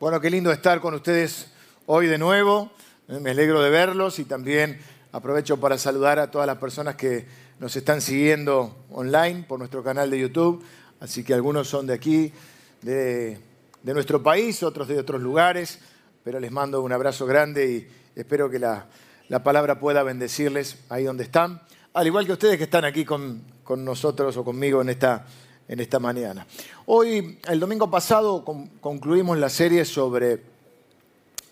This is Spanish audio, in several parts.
Bueno, qué lindo estar con ustedes hoy de nuevo. Me alegro de verlos y también aprovecho para saludar a todas las personas que nos están siguiendo online por nuestro canal de YouTube. Así que algunos son de aquí, de, de nuestro país, otros de otros lugares, pero les mando un abrazo grande y espero que la, la palabra pueda bendecirles ahí donde están. Al igual que ustedes que están aquí con, con nosotros o conmigo en esta, en esta mañana. Hoy, el domingo pasado, con- concluimos la serie sobre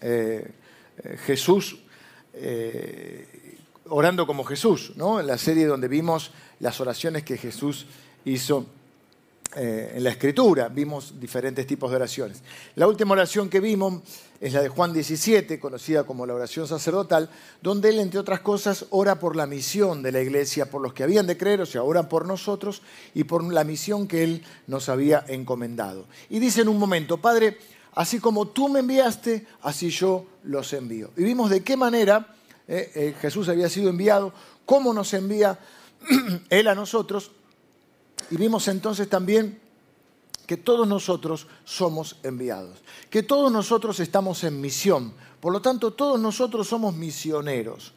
eh, eh, Jesús, eh, orando como Jesús, ¿no? La serie donde vimos las oraciones que Jesús hizo eh, en la escritura, vimos diferentes tipos de oraciones. La última oración que vimos es la de Juan 17, conocida como la oración sacerdotal, donde él, entre otras cosas, ora por la misión de la iglesia, por los que habían de creer, o sea, ora por nosotros y por la misión que él nos había encomendado. Y dice en un momento, Padre, así como tú me enviaste, así yo los envío. Y vimos de qué manera eh, eh, Jesús había sido enviado, cómo nos envía él a nosotros y vimos entonces también que todos nosotros somos enviados, que todos nosotros estamos en misión, por lo tanto todos nosotros somos misioneros,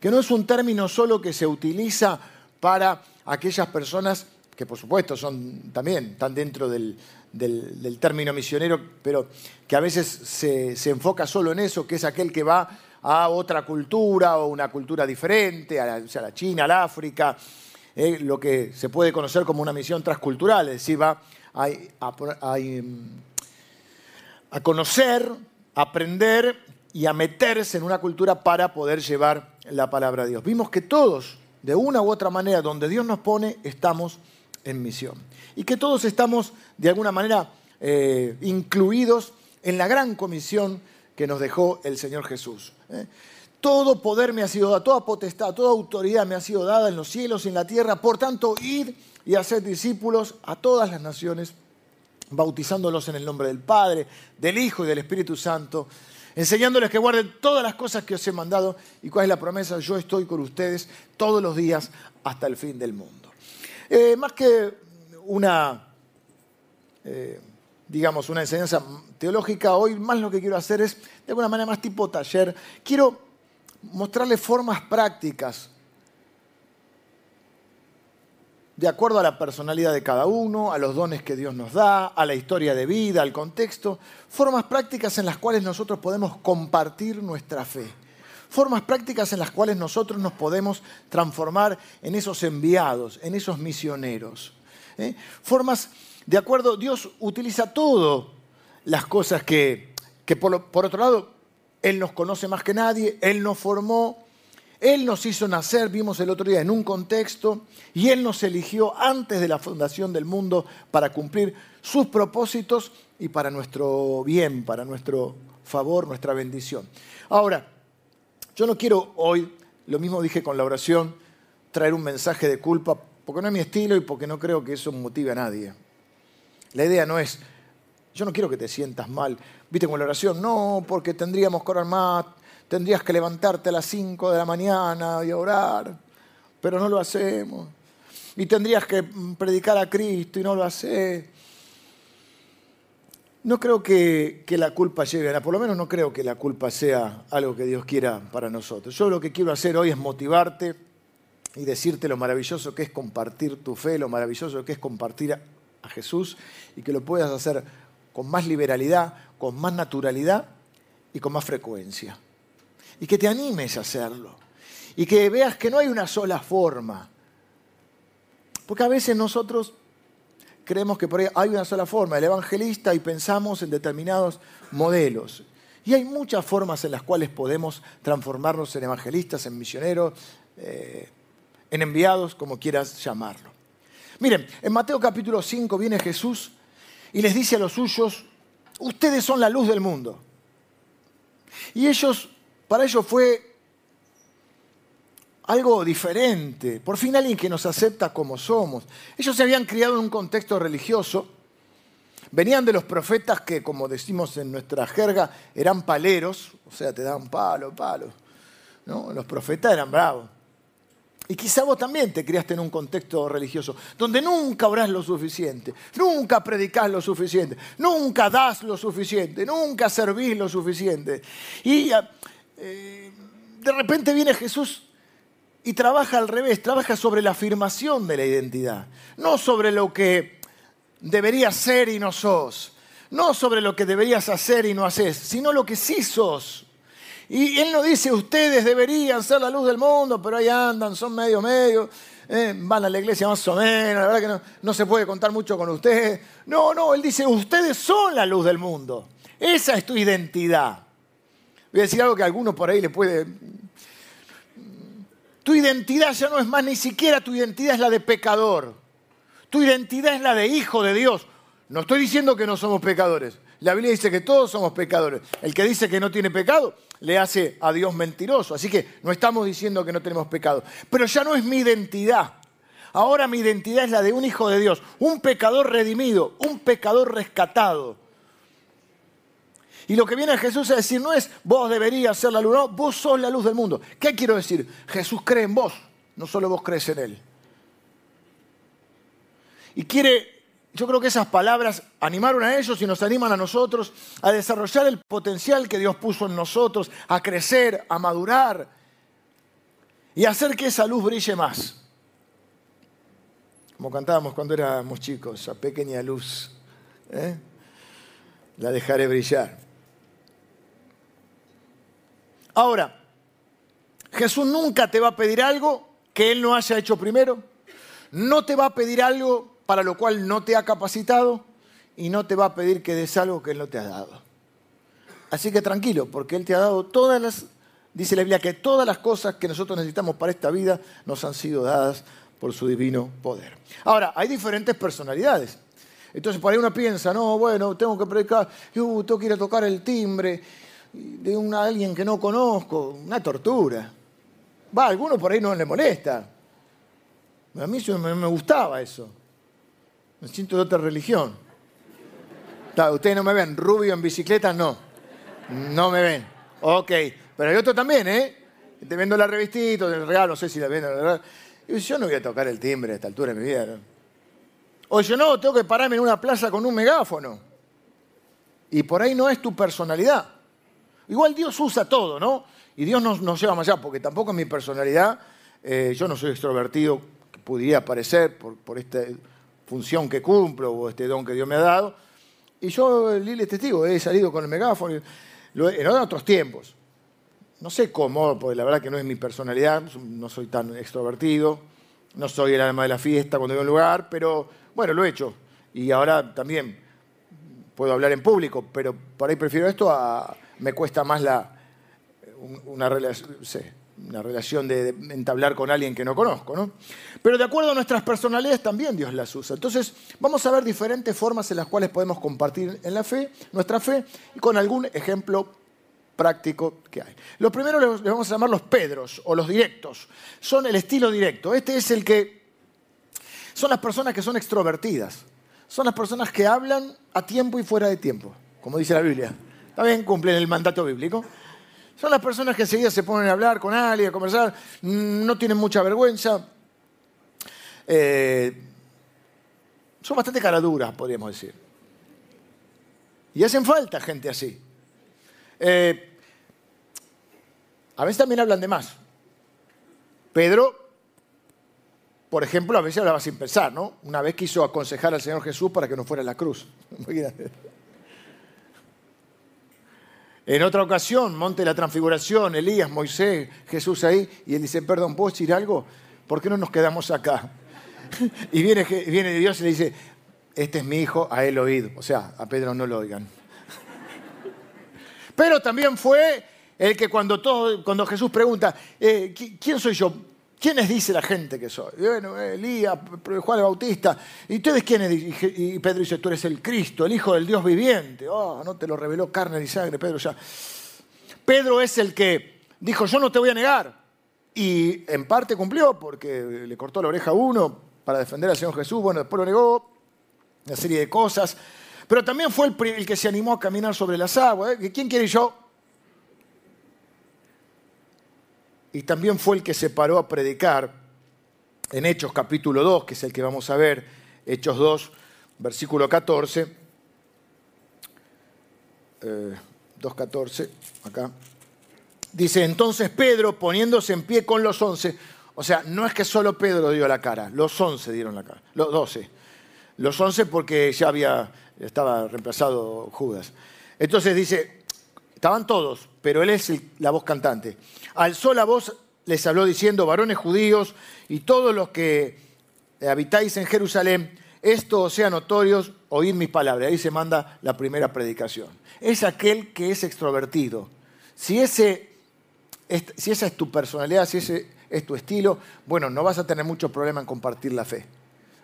que no es un término solo que se utiliza para aquellas personas que por supuesto son también, están dentro del, del- término misionero, pero que a veces se, se enfoca solo en eso, que es aquel que va a otra cultura o una cultura diferente, a la, o a la China, al África, lo que se puede conocer como una misión transcultural, es decir, va a, a- a- conocer, aprender y a meterse en una cultura para poder llevar la palabra de Dios. Vimos que todos, de una u otra manera, donde Dios nos pone, estamos en misión. Y que todos estamos, de alguna manera, eh, incluidos en la gran comisión que nos dejó el Señor Jesús. ¿eh? Todo poder me ha sido dado, toda potestad, toda autoridad me ha sido dada en los cielos y en la tierra. Por tanto, id y hacer discípulos a todas las naciones, bautizándolos en el nombre del Padre, del Hijo y del Espíritu Santo, enseñándoles que guarden todas las cosas que os he mandado. ¿Y cuál es la promesa? Yo estoy con ustedes todos los días hasta el fin del mundo. Eh, más que una, eh, digamos, una enseñanza teológica, hoy más lo que quiero hacer es, de alguna manera más tipo taller, quiero mostrarles formas prácticas de acuerdo a la personalidad de cada uno, a los dones que Dios nos da, a la historia de vida, al contexto, formas prácticas en las cuales nosotros podemos compartir nuestra fe, formas prácticas en las cuales nosotros nos podemos transformar en esos enviados, en esos misioneros. ¿eh? Formas, de acuerdo, Dios utiliza todo las cosas que, que por otro lado, Él nos conoce más que nadie, Él nos formó, él nos hizo nacer, vimos el otro día, en un contexto, y Él nos eligió antes de la fundación del mundo para cumplir sus propósitos y para nuestro bien, para nuestro favor, nuestra bendición. Ahora, yo no quiero hoy, lo mismo dije con la oración, traer un mensaje de culpa, porque no es mi estilo y porque no creo que eso motive a nadie. La idea no es, yo no quiero que te sientas mal. Viste con la oración, no, porque tendríamos que orar más, tendrías que levantarte a las 5 de la mañana y orar, pero no lo hacemos. Y tendrías que predicar a Cristo y no lo haces. No creo que, que la culpa llegue a, por lo menos no creo que la culpa sea algo que Dios quiera para nosotros. Yo lo que quiero hacer hoy es motivarte y decirte lo maravilloso que es compartir tu fe, lo maravilloso que es compartir a Jesús y que lo puedas hacer con más liberalidad, con más naturalidad y con más frecuencia. Y que te animes a hacerlo. Y que veas que no hay una sola forma. Porque a veces nosotros creemos que por ahí hay una sola forma, el evangelista, y pensamos en determinados modelos. Y hay muchas formas en las cuales podemos transformarnos en evangelistas, en misioneros, eh, en enviados, como quieras llamarlo. Miren, en Mateo capítulo 5 viene Jesús y les dice a los suyos, ustedes son la luz del mundo. Y ellos, para ellos fue algo diferente. Por fin alguien que nos acepta como somos. Ellos se habían criado en un contexto religioso. Venían de los profetas que, como decimos en nuestra jerga, eran paleros, o sea, te daban palo, palo. ¿no? Los profetas eran bravos. Y quizá vos también te criaste en un contexto religioso, donde nunca orás lo suficiente, nunca predicás lo suficiente, nunca das lo suficiente, nunca servís lo suficiente. Y eh, de repente viene Jesús y trabaja al revés, trabaja sobre la afirmación de la identidad, no sobre lo que deberías ser y no sos, no sobre lo que deberías hacer y no haces, sino lo que sí sos. Y él no dice, ustedes deberían ser la luz del mundo, pero ahí andan, son medio medio, eh, van a la iglesia más o menos, la verdad que no, no se puede contar mucho con ustedes. No, no, él dice, ustedes son la luz del mundo. Esa es tu identidad. Voy a decir algo que a algunos por ahí le puede... Tu identidad ya no es más, ni siquiera tu identidad es la de pecador. Tu identidad es la de hijo de Dios. No estoy diciendo que no somos pecadores. La Biblia dice que todos somos pecadores. El que dice que no tiene pecado le hace a Dios mentiroso. Así que no estamos diciendo que no tenemos pecado. Pero ya no es mi identidad. Ahora mi identidad es la de un hijo de Dios, un pecador redimido, un pecador rescatado. Y lo que viene Jesús a decir no es vos deberías ser la luz, no, vos sos la luz del mundo. ¿Qué quiero decir? Jesús cree en vos, no solo vos crees en Él. Y quiere yo creo que esas palabras animaron a ellos y nos animan a nosotros a desarrollar el potencial que Dios puso en nosotros, a crecer, a madurar y a hacer que esa luz brille más. Como cantábamos cuando éramos chicos, esa pequeña luz, ¿eh? la dejaré brillar. Ahora, Jesús nunca te va a pedir algo que Él no haya hecho primero. No te va a pedir algo para lo cual no te ha capacitado y no te va a pedir que des algo que Él no te ha dado. Así que tranquilo, porque Él te ha dado todas las, dice la Biblia, que todas las cosas que nosotros necesitamos para esta vida nos han sido dadas por su divino poder. Ahora, hay diferentes personalidades. Entonces por ahí uno piensa, no, bueno, tengo que predicar, uh, tengo que ir a tocar el timbre de alguien que no conozco, una tortura. Va, a alguno por ahí no le molesta. A mí me gustaba eso. Me siento de otra religión. ustedes no me ven, rubio en bicicleta, no. No me ven. Ok, pero hay otro también, ¿eh? Te vendo la revistita, el regalo, no sé si la vendo, verdad. Yo no voy a tocar el timbre a esta altura de mi vida. O yo no, tengo que pararme en una plaza con un megáfono. Y por ahí no es tu personalidad. Igual Dios usa todo, ¿no? Y Dios nos, nos lleva más allá, porque tampoco es mi personalidad. Eh, yo no soy extrovertido, que pudiera parecer por, por este función que cumplo o este don que Dios me ha dado. Y yo, Lili es testigo, he salido con el megáfono en otros tiempos. No sé cómo, porque la verdad que no es mi personalidad, no soy tan extrovertido, no soy el alma de la fiesta cuando voy a un lugar, pero bueno, lo he hecho. Y ahora también puedo hablar en público, pero por ahí prefiero esto a... me cuesta más la, una relación, una relación de, entablar con alguien que no conozco, ¿no? Pero de acuerdo a nuestras personalidades también Dios las usa. Entonces, vamos a ver diferentes formas en las cuales podemos compartir en la fe, nuestra fe, y con algún ejemplo práctico que hay. Los primeros les vamos a llamar los Pedros o los directos. Son el estilo directo. Este es el que son las personas que son extrovertidas. Son las personas que hablan a tiempo y fuera de tiempo, como dice la Biblia. También cumplen el mandato bíblico. Son las personas que enseguida se ponen a hablar con alguien, a conversar, no tienen mucha vergüenza. Eh, son bastante caraduras, podríamos decir. Y hacen falta gente así. Eh, a veces también hablan de más. Pedro, por ejemplo, a veces hablaba sin pensar, ¿no? Una vez quiso aconsejar al Señor Jesús para que no fuera a la cruz. En otra ocasión, Monte la Transfiguración, Elías, Moisés, Jesús ahí, y él dice, perdón, ¿puedo decir algo? ¿Por qué no nos quedamos acá? y viene, viene Dios y le dice, este es mi hijo, a él oído. O sea, a Pedro no lo oigan. Pero también fue el que cuando, todo, cuando Jesús pregunta, eh, ¿quién soy yo? ¿Quiénes dice la gente que soy? bueno, Elías, Juan el Bautista. ¿Y ustedes quiénes? Y Pedro dice, tú eres el Cristo, el Hijo del Dios viviente. Oh, no te lo reveló carne ni sangre, Pedro ya. Pedro es el que dijo, yo no te voy a negar. Y en parte cumplió, porque le cortó la oreja a uno para defender al Señor Jesús. Bueno, después lo negó, una serie de cosas. Pero también fue el, que se animó a caminar sobre las aguas. ¿eh? ¿Quién quiere yo? Y también fue el que se paró a predicar en Hechos capítulo 2, que es el que vamos a ver, Hechos 2, versículo 14. 2.14, eh, acá. Dice, entonces Pedro, poniéndose en pie con los once, o sea, no es que solo Pedro dio la cara, los once dieron la cara, los doce. Los once porque ya había, estaba reemplazado Judas. Entonces dice, estaban todos, pero él es la voz cantante. Alzó la voz, les habló diciendo, varones judíos y todos los que habitáis en Jerusalén, esto sea notorios, oíd mis palabras. Ahí se manda la primera predicación. Es aquel que es extrovertido. Si, ese, si esa es tu personalidad, si ese es tu estilo, bueno, no vas a tener mucho problema en compartir la fe.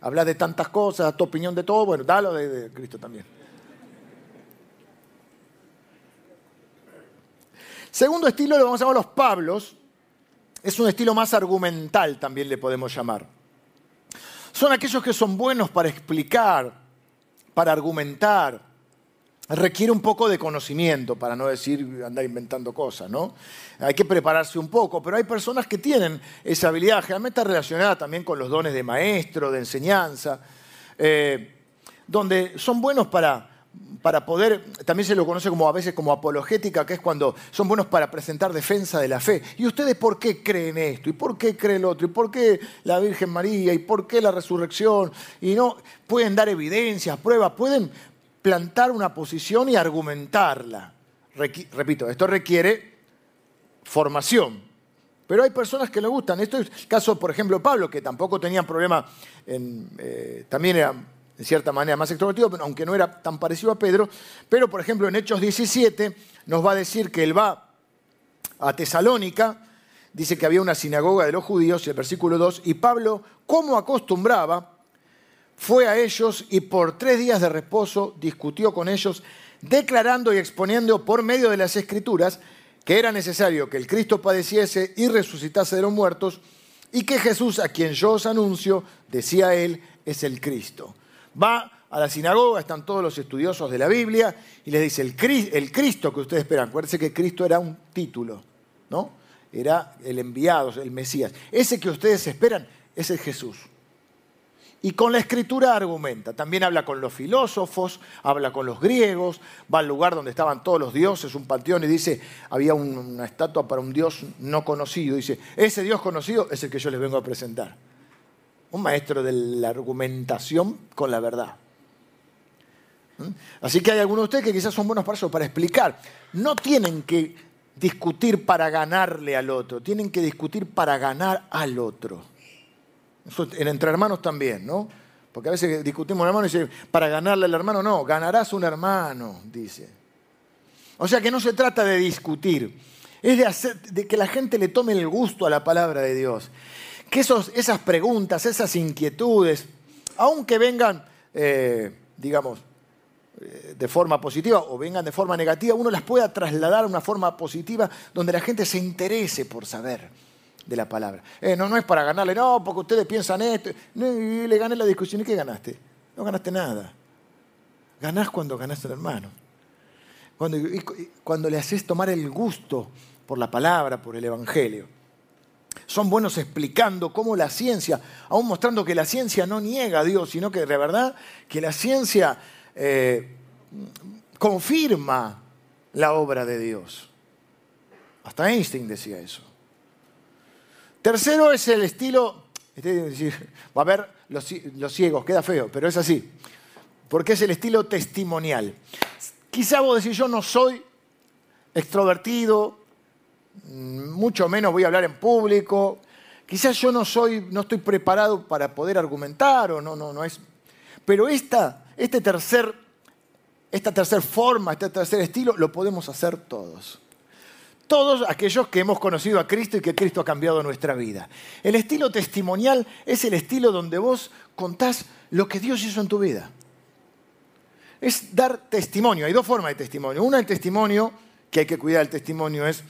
Hablas de tantas cosas, tu opinión de todo, bueno, dalo de Cristo también. Segundo estilo lo vamos a llamar los Pablos. Es un estilo más argumental, también le podemos llamar. Son aquellos que son buenos para explicar, para argumentar. Requiere un poco de conocimiento, para no decir andar inventando cosas, ¿no? Hay que prepararse un poco, pero hay personas que tienen esa habilidad, generalmente relacionada también con los dones de maestro, de enseñanza, eh, donde son buenos para para poder, también se lo conoce como a veces como apologética, que es cuando son buenos para presentar defensa de la fe. ¿Y ustedes por qué creen esto? ¿Y por qué creen lo otro? ¿Y por qué la Virgen María? ¿Y por qué la resurrección? Y no, pueden dar evidencias, pruebas, pueden plantar una posición y argumentarla. repito, esto requiere formación. Pero hay personas que le gustan. Esto es el caso, por ejemplo, Pablo, que tampoco tenía problema, en, eh, también era en cierta manera más extrovertido, aunque no era tan parecido a Pedro. Pero, por ejemplo, en Hechos 17 nos va a decir que él va a Tesalónica, dice que había una sinagoga de los judíos, el versículo 2, y Pablo, como acostumbraba, fue a ellos y por tres días de reposo discutió con ellos, declarando y exponiendo por medio de las escrituras que era necesario que el Cristo padeciese y resucitase de los muertos, y que Jesús, a quien yo os anuncio, decía él, es el Cristo. Va a la sinagoga, están todos los estudiosos de la Biblia y les dice, el, Cristo que ustedes esperan, acuérdense que Cristo era un título, ¿no? Era el enviado, el Mesías. Ese que ustedes esperan es el Jesús. Y con la escritura argumenta, también habla con los filósofos, habla con los griegos, va al lugar donde estaban todos los dioses, un panteón, y dice, había una estatua para un dios no conocido. Dice, ese dios conocido es el que yo les vengo a presentar un maestro de la argumentación con la verdad. ¿Mm? Así que hay algunos de ustedes que quizás son buenos para eso, para explicar. No tienen que discutir para ganarle al otro, tienen que discutir para ganar al otro. Eso en entre hermanos también, ¿no? Porque a veces discutimos hermano y dice, para ganarle al hermano, no, ganarás un hermano, dice. O sea que no se trata de discutir, es de, hacer, de que la gente le tome el gusto a la palabra de Dios que esas preguntas, esas inquietudes, aunque vengan, eh, digamos, eh, de forma positiva o vengan de forma negativa, uno las pueda trasladar a una forma positiva donde la gente se interese por saber de la palabra. Eh, no, no es para ganarle, no, porque ustedes piensan esto, y le gané la discusión, ¿y qué ganaste? No ganaste nada. Ganás cuando ganaste al hermano. Cuando, cuando le haces tomar el gusto por la palabra, por el Evangelio. Son buenos explicando cómo la ciencia, aún mostrando que la ciencia no niega a Dios, sino que de verdad que la ciencia eh, confirma la obra de Dios. Hasta Einstein decía eso. Tercero es el estilo, este, va a ver los, los ciegos, queda feo, pero es así, porque es el estilo testimonial. Quizá vos decís, yo no soy extrovertido, mucho menos voy a hablar en público. Quizás yo no soy, no estoy preparado para poder argumentar o no, no, no es. Pero esta, este tercer, esta tercera forma, este tercer estilo, lo podemos hacer todos. Todos aquellos que hemos conocido a Cristo y que Cristo ha cambiado nuestra vida. El estilo testimonial es el estilo donde vos contás lo que Dios hizo en tu vida. Es dar testimonio. Hay dos formas de testimonio. Una, el testimonio, que hay que cuidar el testimonio, es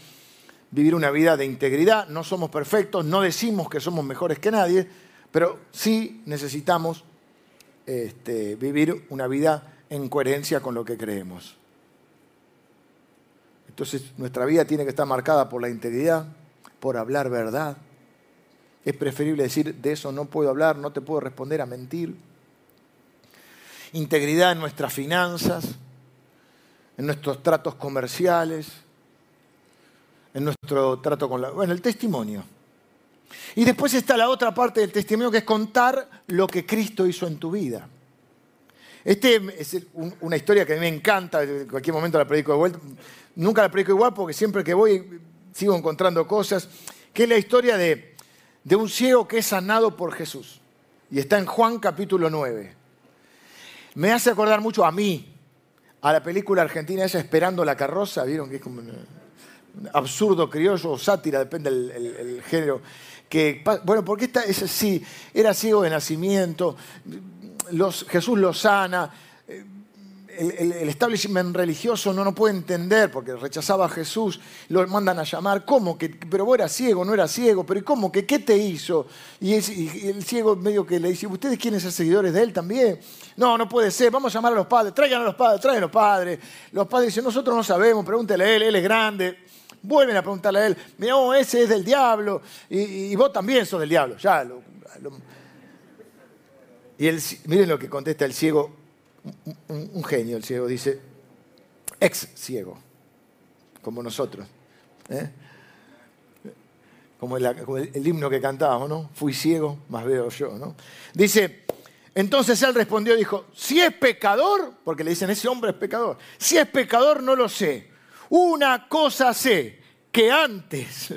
vivir una vida de integridad. No somos perfectos, no decimos que somos mejores que nadie, pero sí necesitamos este, vivir una vida en coherencia con lo que creemos. Entonces nuestra vida tiene que estar marcada por la integridad, por hablar verdad, Es preferible decir, de eso no puedo hablar, no te puedo responder a mentir. Integridad en nuestras finanzas, en nuestros tratos comerciales, en nuestro trato con la... Bueno, el testimonio. Y después está la otra parte del testimonio que es contar lo que Cristo hizo en tu vida. Este es una historia que a mí me encanta, en cualquier momento la predico de vuelta. Nunca la predico igual porque siempre que voy sigo encontrando cosas, que es la historia de, de un ciego que es sanado por Jesús. Y está en Juan capítulo 9. Me hace acordar mucho a mí, a la película argentina esa Esperando la carroza, vieron que es como absurdo criollo o sátira, depende del género. Que, bueno, porque esta es así, era ciego de nacimiento, Jesús lo sana, el, establishment religioso no, no puede entender porque rechazaba a Jesús, lo mandan a llamar, ¿cómo? Que, pero vos eras ciego, no eras ciego, pero ¿cómo? Que, ¿Qué te hizo? Y, el ciego medio que le dice, ¿ustedes quieren ser seguidores de él también? No, no puede ser, vamos a llamar a los padres, traigan a los padres, traigan a los padres. Los padres dicen, nosotros no sabemos, pregúntele a él, él es grande. Vuelven a preguntarle a él, mira, ese es del diablo, y, vos también sos del diablo, ya. y él, miren lo que contesta el ciego, un, genio el ciego, dice, ex ciego, como nosotros. ¿eh? Como, el, himno que cantábamos, ¿no? Fui ciego, más veo yo, ¿no? Dice, entonces él respondió, dijo, si es pecador, porque le dicen, ese hombre es pecador, si es pecador no lo sé. Una cosa sé, que antes,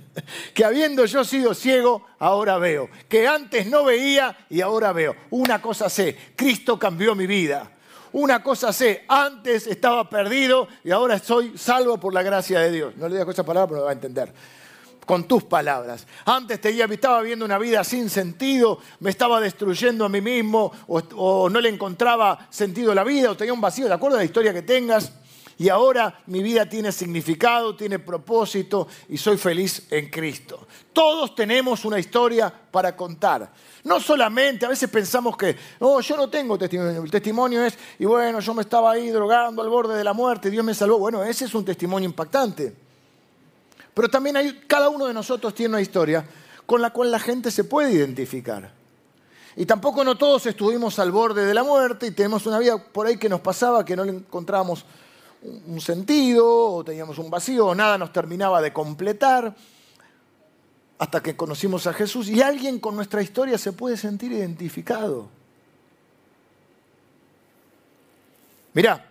que habiendo yo sido ciego, ahora veo, que antes no veía y ahora veo. Una cosa sé, Cristo cambió mi vida. Una cosa sé, antes estaba perdido y ahora estoy salvo por la gracia de Dios. No le digas esa palabra, pero lo va a entender. Con tus palabras. Antes te, estaba viviendo una vida sin sentido, me estaba destruyendo a mí mismo, o, o no le encontraba sentido a la vida, o tenía un vacío, de acuerdo a la historia que tengas y ahora mi vida tiene significado, tiene propósito y soy feliz en Cristo. Todos tenemos una historia para contar. No solamente, a veces pensamos que, no, yo no tengo testimonio. El testimonio es, y bueno, yo me estaba ahí drogando al borde de la muerte, Dios me salvó. Bueno, ese es un testimonio impactante. Pero también cada uno de nosotros tiene una historia con la cual la gente se puede identificar. Y tampoco no todos estuvimos al borde de la muerte y tenemos una vida por ahí que nos pasaba que no le encontrábamos un sentido, o teníamos un vacío, o nada nos terminaba de completar, hasta que conocimos a Jesús y alguien con nuestra historia se puede sentir identificado. Mirá,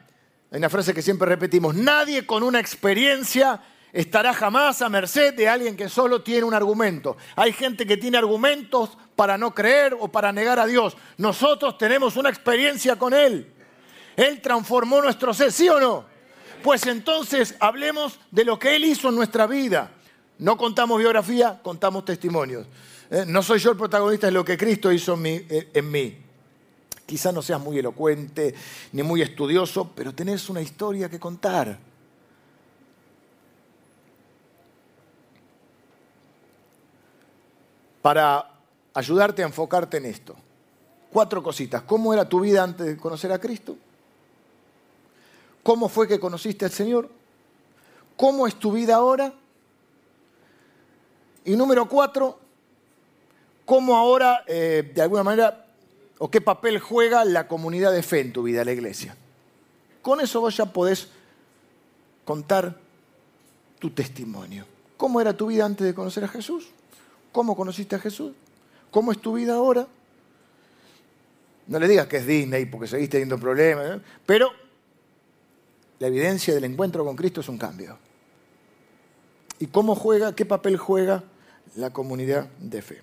hay una frase que siempre repetimos, nadie con una experiencia estará jamás a merced de alguien que solo tiene un argumento. Hay gente que tiene argumentos para no creer o para negar a Dios. Nosotros tenemos una experiencia con Él. Él transformó nuestro ser, ¿sí o no? Pues entonces hablemos de lo que Él hizo en nuestra vida. No contamos biografía, contamos testimonios. Eh, no soy yo el protagonista de lo que Cristo hizo en mí. Eh, en mí. Quizás no seas muy elocuente ni muy estudioso, pero tenés una historia que contar. Para ayudarte a enfocarte en esto. Cuatro cositas. ¿Cómo era tu vida antes de conocer a Cristo? ¿Cómo fue que conociste al Señor? ¿Cómo es tu vida ahora? Y número cuatro, ¿cómo ahora, eh, de alguna manera, o qué papel juega la comunidad de fe en tu vida, la iglesia? Con eso vos ya podés contar tu testimonio. ¿Cómo era tu vida antes de conocer a Jesús? ¿Cómo conociste a Jesús? ¿Cómo es tu vida ahora? No le digas que es Disney porque seguiste teniendo problemas, ¿eh? pero la evidencia del encuentro con Cristo es un cambio. ¿Y cómo juega, qué papel juega la comunidad de fe?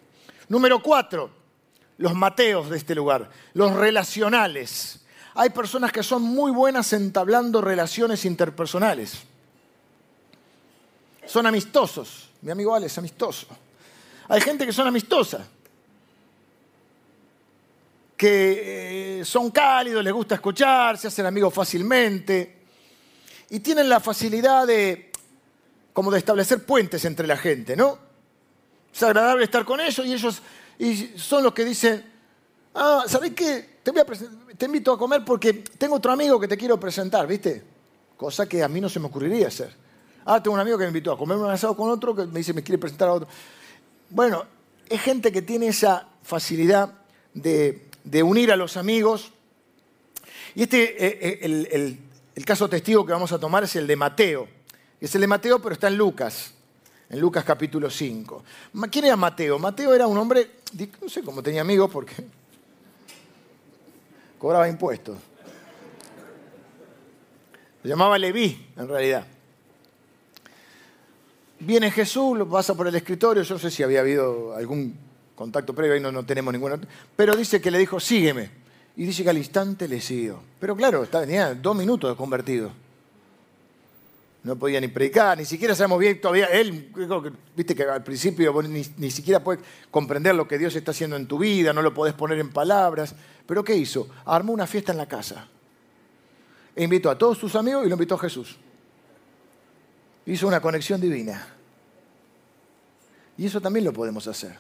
Número cuatro, los mateos de este lugar, los relacionales. Hay personas que son muy buenas entablando relaciones interpersonales. Son amistosos. Mi amigo Ale es amistoso. Hay gente que son amistosas, que eh, son cálidos, les gusta escuchar, se hacen amigos fácilmente y tienen la facilidad de como de establecer puentes entre la gente, ¿no? Es agradable estar con ellos y ellos y son los que dicen, ah, ¿sabés qué? Te, invito a comer porque tengo otro amigo que te quiero presentar, ¿viste? Cosa que a mí no se me ocurriría hacer. Ah, tengo un amigo que me invitó a comer un asado con otro que me dice me quiere presentar a otro. Bueno, es gente que tiene esa facilidad de, unir a los amigos. Y este, eh, eh, el, el, caso testigo que vamos a tomar es el de Mateo. Es el de Mateo, pero está en Lucas, en Lucas capítulo 5. ¿Quién era Mateo? Mateo era un hombre, no sé cómo tenía amigos porque cobraba impuestos. Se llamaba Leví, en realidad. Viene Jesús, lo pasa por el escritorio, yo no sé si había habido algún contacto previo, ahí no, no tenemos ninguna, pero dice que le dijo, sígueme. Y dice que al instante le siguió. Pero claro, tenía dos minutos de convertido. No podía ni predicar, ni siquiera sabemos bien todavía. Él, viste que al principio ni, ni siquiera puede comprender lo que Dios está haciendo en tu vida, no lo podés poner en palabras. Pero ¿qué hizo? Armó una fiesta en la casa. E invitó a todos sus amigos y lo invitó a Jesús. Hizo una conexión divina. Y eso también lo podemos hacer.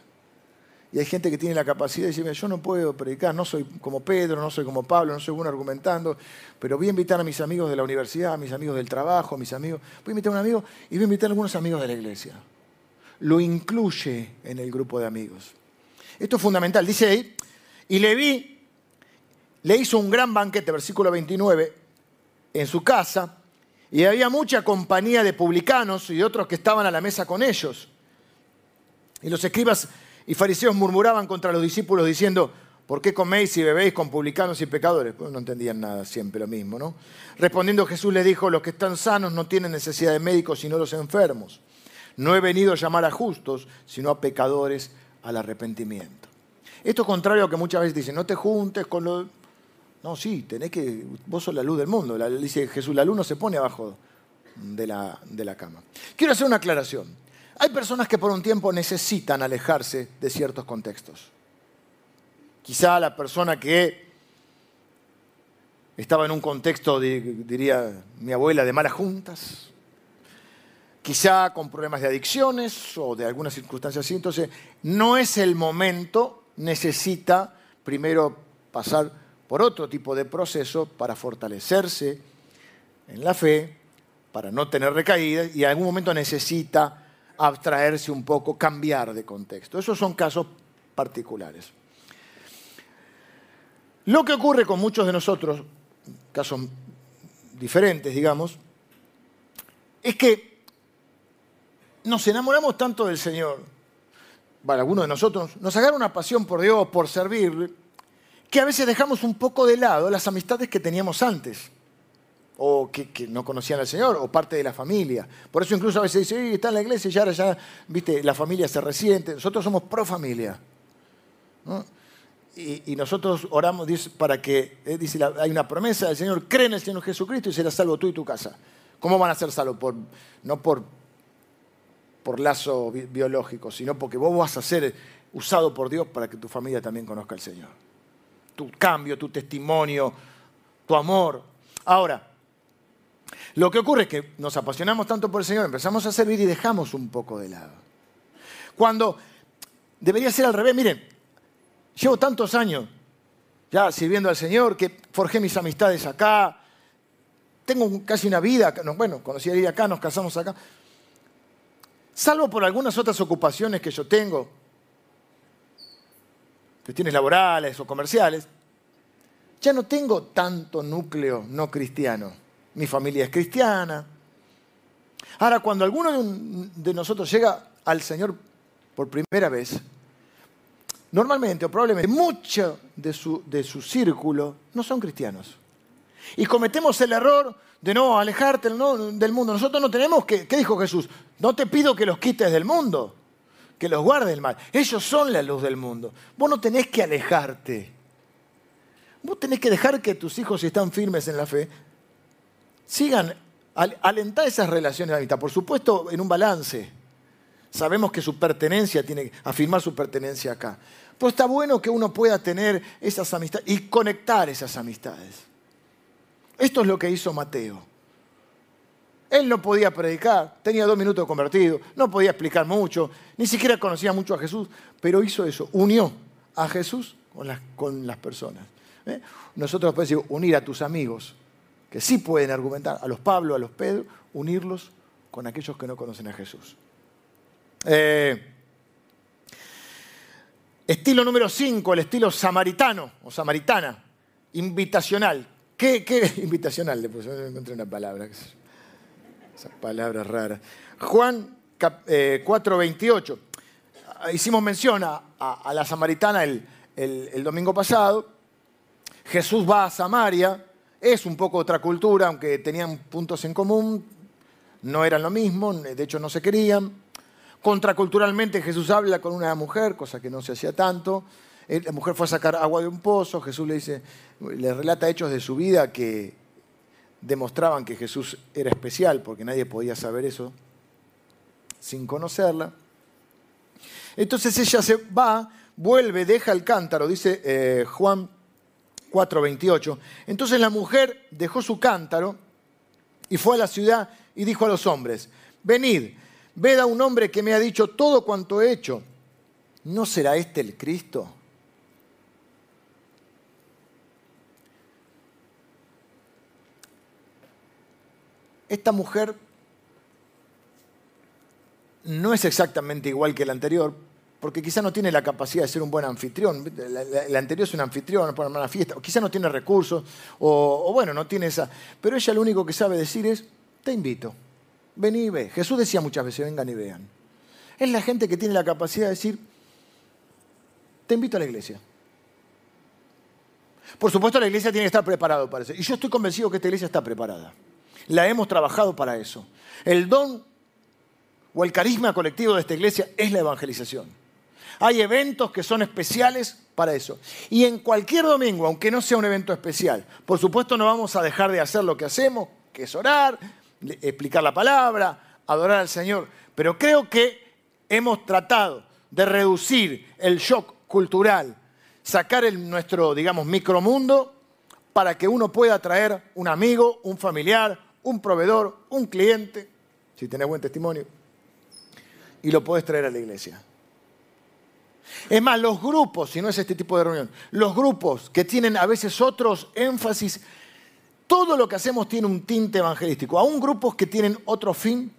Y hay gente que tiene la capacidad de decirme, yo no puedo predicar, no soy como Pedro, no soy como Pablo, no soy bueno argumentando, pero voy a invitar a mis amigos de la universidad, a mis amigos del trabajo, a mis amigos, voy a invitar a un amigo y voy a invitar a algunos amigos de la iglesia. Lo incluye en el grupo de amigos. Esto es fundamental. Dice ahí, y Leví le hizo un gran banquete, versículo 29, en su casa, y había mucha compañía de publicanos y de otros que estaban a la mesa con ellos. Y los escribas y fariseos murmuraban contra los discípulos diciendo, ¿por qué coméis y bebéis con publicanos y pecadores? Pues no entendían nada, siempre lo mismo, ¿no? Respondiendo Jesús les dijo, los que están sanos no tienen necesidad de médicos sino los enfermos. No he venido a llamar a justos, sino a pecadores al arrepentimiento. Esto es contrario a lo que muchas veces dicen, no te juntes con los no, sí, tenés que. Vos sos la luz del mundo. dice Jesús, la luz no se pone abajo de la, de la cama. Quiero hacer una aclaración. Hay personas que por un tiempo necesitan alejarse de ciertos contextos. Quizá la persona que estaba en un contexto, diría mi abuela, de malas juntas, quizá con problemas de adicciones o de algunas circunstancias así, entonces no es el momento, necesita primero pasar por otro tipo de proceso para fortalecerse en la fe, para no tener recaídas y en algún momento necesita abstraerse un poco, cambiar de contexto. Esos son casos particulares. Lo que ocurre con muchos de nosotros, casos diferentes, digamos, es que nos enamoramos tanto del Señor, para algunos de nosotros, nos agarra una pasión por Dios, por servirle, que a veces dejamos un poco de lado las amistades que teníamos antes, o que, no conocían al Señor, o parte de la familia. Por eso incluso a veces dice, está en la iglesia y ahora ya, viste, la familia se resiente. Nosotros somos pro familia. Y, nosotros oramos para que, eh, dice, hay una promesa del Señor, cree en el Señor Jesucristo y serás salvo tú y tu casa. ¿Cómo van a ser salvos? No por, por lazo biológico, sino porque vos vas a ser usado por Dios para que tu familia también conozca al Señor tu cambio, tu testimonio, tu amor. Ahora, lo que ocurre es que nos apasionamos tanto por el Señor, empezamos a servir y dejamos un poco de lado. Cuando debería ser al revés, miren, llevo tantos años ya sirviendo al Señor que forjé mis amistades acá, tengo casi una vida, bueno, conocí a ir acá, nos casamos acá. Salvo por algunas otras ocupaciones que yo tengo, cuestiones laborales o comerciales, ya no tengo tanto núcleo no cristiano. Mi familia es cristiana. Ahora, cuando alguno de nosotros llega al Señor por primera vez, normalmente o probablemente mucho de su, de su círculo no son cristianos. Y cometemos el error de no alejarte del mundo. Nosotros no tenemos que, ¿qué dijo Jesús? No te pido que los quites del mundo que los guarde el mal. Ellos son la luz del mundo. Vos no tenés que alejarte. Vos tenés que dejar que tus hijos, si están firmes en la fe, sigan, alentar esas relaciones de amistad. Por supuesto, en un balance. Sabemos que su pertenencia tiene que afirmar su pertenencia acá. Pero está bueno que uno pueda tener esas amistades y conectar esas amistades. Esto es lo que hizo Mateo. Él no podía predicar, tenía dos minutos convertido, no podía explicar mucho, ni siquiera conocía mucho a Jesús, pero hizo eso, unió a Jesús con las, con las personas. ¿eh? Nosotros podemos decir, unir a tus amigos, que sí pueden argumentar, a los Pablo, a los Pedro, unirlos con aquellos que no conocen a Jesús. Eh, Estilo número 5, el estilo samaritano o samaritana, invitacional. ¿Qué, qué invitacional? No encontré una palabra. Esa palabra rara. Juan 4:28. Eh, Hicimos mención a, la samaritana el, el domingo pasado. Jesús va a Samaria, es un poco otra cultura, aunque tenían puntos en común, no eran lo mismo, de hecho no se querían. Contraculturalmente Jesús habla con una mujer, cosa que no se hacía tanto. Eh, la mujer fue a sacar agua de un pozo, Jesús le dice, le relata hechos de su vida que demostraban que Jesús era especial, porque nadie podía saber eso sin conocerla. Entonces ella se va, vuelve, deja el cántaro, dice eh, Juan 4:28. Entonces la mujer dejó su cántaro y fue a la ciudad y dijo a los hombres, venid, ved a un hombre que me ha dicho todo cuanto he hecho. ¿No será este el Cristo? Esta mujer no es exactamente igual que la anterior, porque quizá no tiene la capacidad de ser un buen anfitrión. El anterior es un anfitrión para una fiesta, o quizá no tiene recursos, o, bueno, no tiene esa. Pero ella lo único que sabe decir es: Te invito, vení y ve. Jesús decía muchas veces: Vengan y vean. Es la gente que tiene la capacidad de decir: Te invito a la iglesia. Por supuesto, la iglesia tiene que estar preparada para eso. Y yo estoy convencido que esta iglesia está preparada. La hemos trabajado para eso. El don o el carisma colectivo de esta iglesia es la evangelización. Hay eventos que son especiales para eso. Y en cualquier domingo, aunque no sea un evento especial, por supuesto no vamos a dejar de hacer lo que hacemos, que es orar, explicar la palabra, adorar al Señor. Pero creo que hemos tratado de reducir el shock cultural, sacar el, nuestro, digamos, micromundo para que uno pueda traer un amigo, un familiar, un proveedor, un cliente, si tenés buen testimonio, y lo puedes traer a la iglesia. Es más, los grupos, si no es este tipo de reunión, los grupos que tienen a veces otros énfasis, todo lo que hacemos tiene un tinte evangelístico. Aún grupos que tienen otro fin,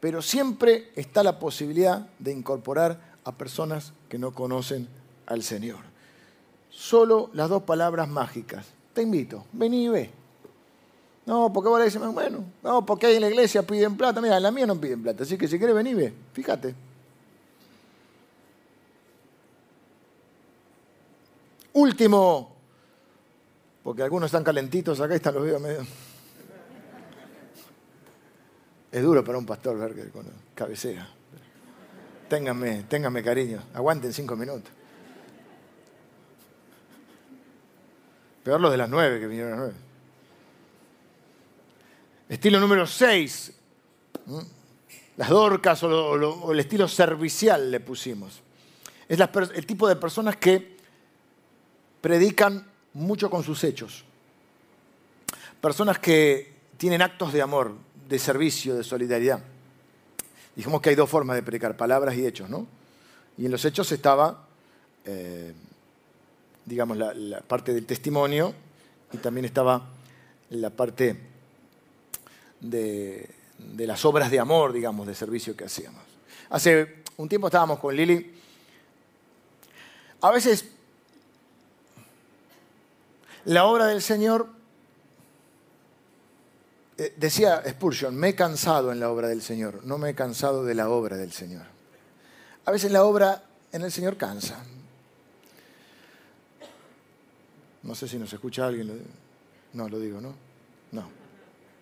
pero siempre está la posibilidad de incorporar a personas que no conocen al Señor. Solo las dos palabras mágicas. Te invito, vení y ve. No, porque vos le dices, bueno, no, porque ahí en la iglesia piden plata. Mira, en la mía no piden plata, así que si quieres venir, ve. Fíjate. Último, porque algunos están calentitos acá están los veo medio. Es duro para un pastor ver que con cabecera. Ténganme, ténganme cariño, aguanten cinco minutos. Peor los de las nueve que vinieron a las nueve. Estilo número seis. Las dorcas o, el estilo servicial le pusimos. Es el tipo de personas que predican mucho con sus hechos. Personas que tienen actos de amor, de servicio, de solidaridad. Dijimos que hay dos formas de predicar, palabras y hechos, ¿no? Y en los hechos estaba, eh, digamos, la, parte del testimonio y también estaba la parte de, de las obras de amor, digamos, de servicio que hacíamos. Hace un tiempo estábamos con Lili. A veces la obra del Señor, eh, decía Spurgeon, me he cansado en la obra del Señor, no me he cansado de la obra del Señor. A veces la obra en el Señor cansa. No sé si nos escucha alguien. No, lo digo, ¿no? No.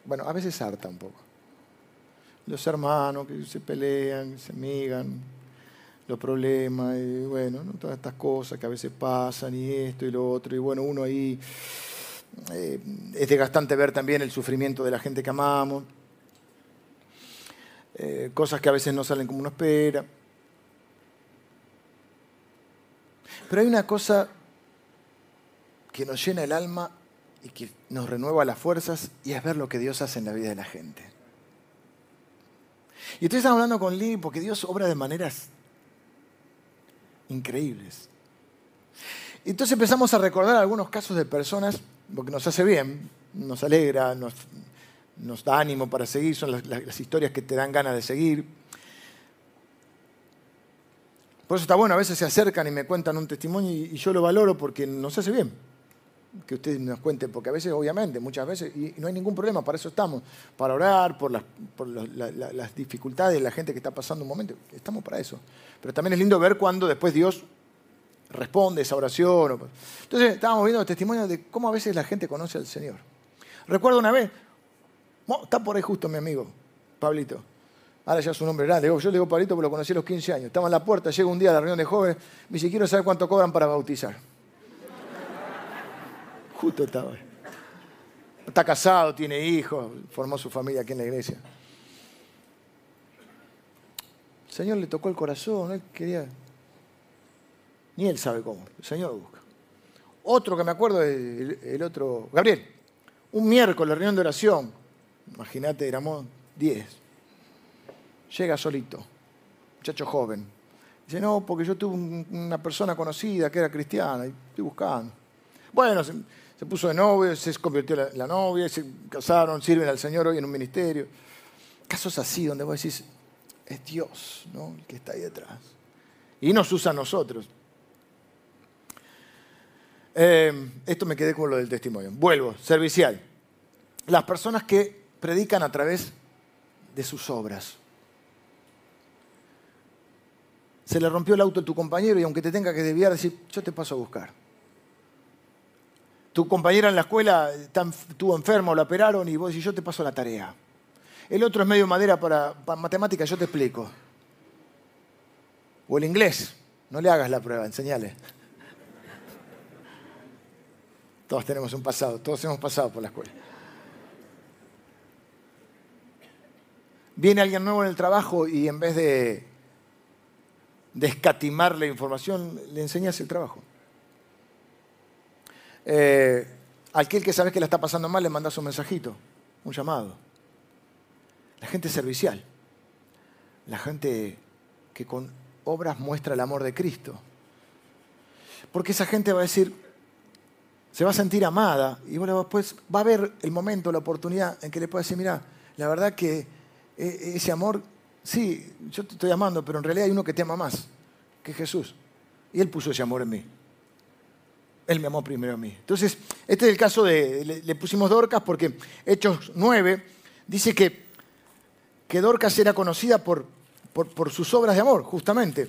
Bueno, a veces harta un poco. Los hermanos que se pelean, se amigan, los problemas, y bueno, todas estas cosas que a veces pasan y esto y lo otro, y bueno, uno ahí eh, es desgastante ver también el sufrimiento de la gente que amamos, eh, cosas que a veces no salen como uno espera. Pero hay una cosa que nos llena el alma y que nos renueva las fuerzas y es ver lo que Dios hace en la vida de la gente. Y están hablando con Lee porque Dios obra de maneras increíbles. Entonces empezamos a recordar algunos casos de personas, porque nos hace bien, nos alegra, nos, da ánimo para seguir, son las, historias que te dan ganas de seguir. Por eso está bueno, a veces se acercan y me cuentan un testimonio y, yo lo valoro porque nos hace bien que ustedes nos cuenten, porque a veces, obviamente, muchas veces, y no hay ningún problema, para eso estamos, para orar por las, por las dificultades de la gente que está pasando un momento, estamos para eso. Pero también es lindo ver cuando después Dios responde esa oración. Entonces estábamos viendo testimonios de cómo a veces la gente conoce al Señor. Recuerdo una vez, está por ahí justo mi amigo, Pablito. Ahora ya es un hombre grande. Yo le digo Pablito porque lo conocí a los 15 años. Estaba en la puerta, llega un día a la reunión de jóvenes, me dice, quiero saber cuánto cobran para bautizar. Justo estaba. Está casado, tiene hijos, formó su familia aquí en la iglesia. El Señor le tocó el corazón, él quería ni él sabe cómo. El Señor busca. Otro que me acuerdo es el, otro, Gabriel. Un miércoles, reunión de oración. Imagínate, éramos 10. Llega solito, muchacho joven. Dice, no, porque yo tuve una persona conocida que era cristiana y estoy buscando. Bueno, se, puso de novio, se convirtió en la, novia, se casaron, sirven al Señor hoy en un ministerio. Casos así donde vos decís, es Dios ¿no? el que está ahí detrás. Y nos usa a nosotros. Eh, esto me quedé con lo del testimonio. Vuelvo, servicial. Las personas que predican a través de sus obras. Se le rompió el auto a tu compañero y aunque te tenga que desviar, decir, yo te paso a buscar. Tu compañera en la escuela estuvo enfermo, la operaron y vos decís, yo te paso la tarea. El otro es medio madera para, para matemáticas, yo te explico. O el inglés, no le hagas la prueba, enseñale. Todos tenemos un pasado, todos hemos pasado por la escuela. Viene alguien nuevo en el trabajo y en vez de, de escatimar la información, le enseñas el trabajo. Eh, aquel que sabes que la está pasando mal, le mandas un mensajito, un llamado. La gente servicial, la gente que con obras muestra el amor de Cristo. Porque esa gente va a decir, se va a sentir amada y bueno, después va a haber el momento, la oportunidad en que le pueda decir, mira, la verdad que eh, ese amor, sí, yo te estoy amando, pero en realidad hay uno que te ama más, que es Jesús. Y Él puso ese amor en mí. Él me amó primero a mí. Entonces, este es el caso de, le, pusimos Dorcas porque Hechos 9 dice que, que Dorcas era conocida por, por, por sus obras de amor, justamente.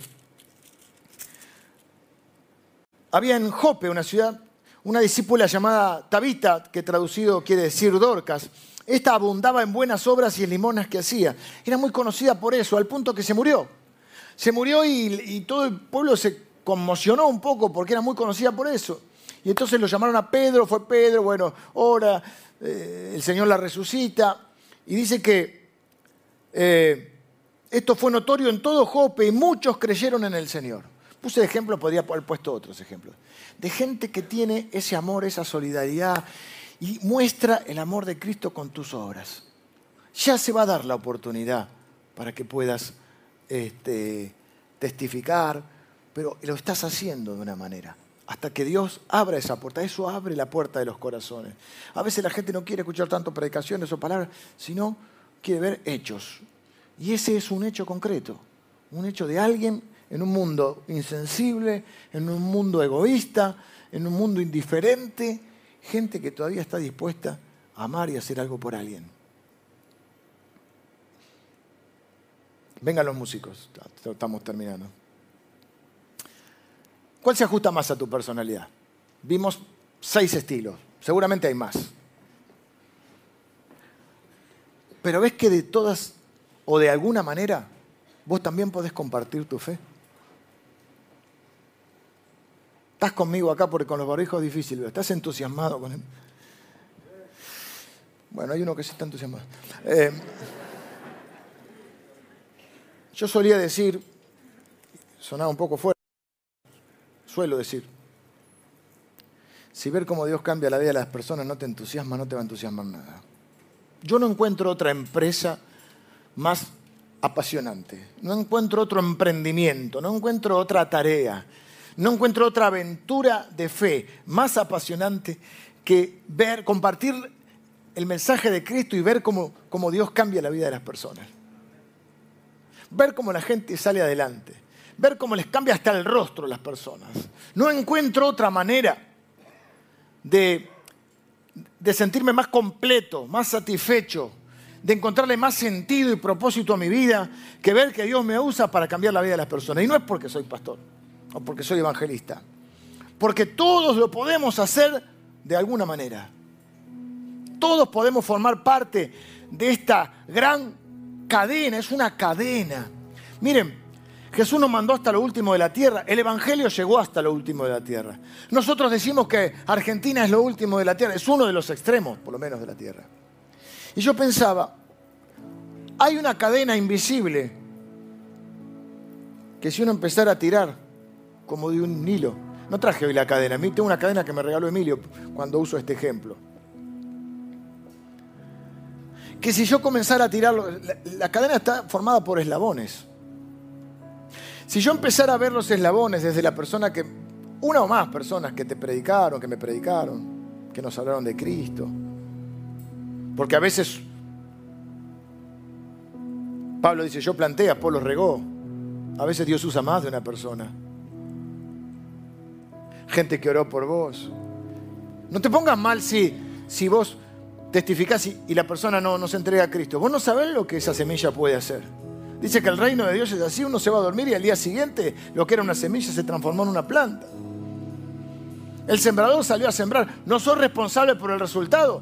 Había en Jope, una ciudad una discípula llamada Tabita, que traducido quiere decir Dorcas. Esta abundaba en buenas obras y en limonas que hacía. Era muy conocida por eso, al punto que se murió. Se murió y, todo el pueblo se conmocionó un poco porque era muy conocida por eso. Y entonces lo llamaron a Pedro, fue Pedro, bueno, ora, eh, el Señor la resucita. Y dice que eh, esto fue notorio en todo Jope y muchos creyeron en el Señor. Puse ejemplo, podría haber puesto otros ejemplos. De gente que tiene ese amor, esa solidaridad y muestra el amor de Cristo con tus obras. Ya se va a dar la oportunidad para que puedas este, testificar, pero lo estás haciendo de una manera. Hasta que Dios abra esa puerta. Eso abre la puerta de los corazones. A veces la gente no quiere escuchar tanto predicaciones o palabras, sino quiere ver hechos. Y ese es un hecho concreto. Un hecho de alguien en un mundo insensible, en un mundo egoísta, en un mundo indiferente, gente que todavía está dispuesta a amar y hacer algo por alguien. Vengan los músicos, estamos terminando. ¿Cuál se ajusta más a tu personalidad? Vimos seis estilos, seguramente hay más. Pero ves que de todas o de alguna manera vos también podés compartir tu fe. Estás conmigo acá porque con los barbijos es difícil, pero estás entusiasmado con él. Bueno, hay uno que sí está entusiasmado. Eh, yo solía decir, sonaba un poco fuerte, suelo decir, si ver cómo Dios cambia la vida de las personas no te entusiasma, no te va a entusiasmar nada. Yo no encuentro otra empresa más apasionante, no encuentro otro emprendimiento, no encuentro otra tarea no encuentro otra aventura de fe más apasionante que ver, compartir el mensaje de Cristo y ver cómo, cómo Dios cambia la vida de las personas. Ver cómo la gente sale adelante. Ver cómo les cambia hasta el rostro a las personas. No encuentro otra manera de, de sentirme más completo, más satisfecho, de encontrarle más sentido y propósito a mi vida que ver que Dios me usa para cambiar la vida de las personas. Y no es porque soy pastor o porque soy evangelista, porque todos lo podemos hacer de alguna manera. Todos podemos formar parte de esta gran cadena, es una cadena. Miren, Jesús nos mandó hasta lo último de la tierra, el Evangelio llegó hasta lo último de la tierra. Nosotros decimos que Argentina es lo último de la tierra, es uno de los extremos, por lo menos, de la tierra. Y yo pensaba, hay una cadena invisible que si uno empezara a tirar como de un hilo, no traje hoy la cadena, a mí tengo una cadena que me regaló Emilio cuando uso este ejemplo. Que si yo comenzara a tirarlo, la, cadena está formada por eslabones. Si yo empezara a ver los eslabones desde la persona que, una o más personas que te predicaron, que me predicaron, que nos hablaron de Cristo, porque a veces Pablo dice, yo planté, Apolo regó. A veces Dios usa más de una persona. Gente que oró por vos. No te pongas mal si, si vos testificás y, la persona no, no se entrega a Cristo. Vos no sabés lo que esa semilla puede hacer. Dice que el reino de Dios es así, uno se va a dormir y al día siguiente lo que era una semilla se transformó en una planta. El sembrador salió a sembrar. No sos responsable por el resultado.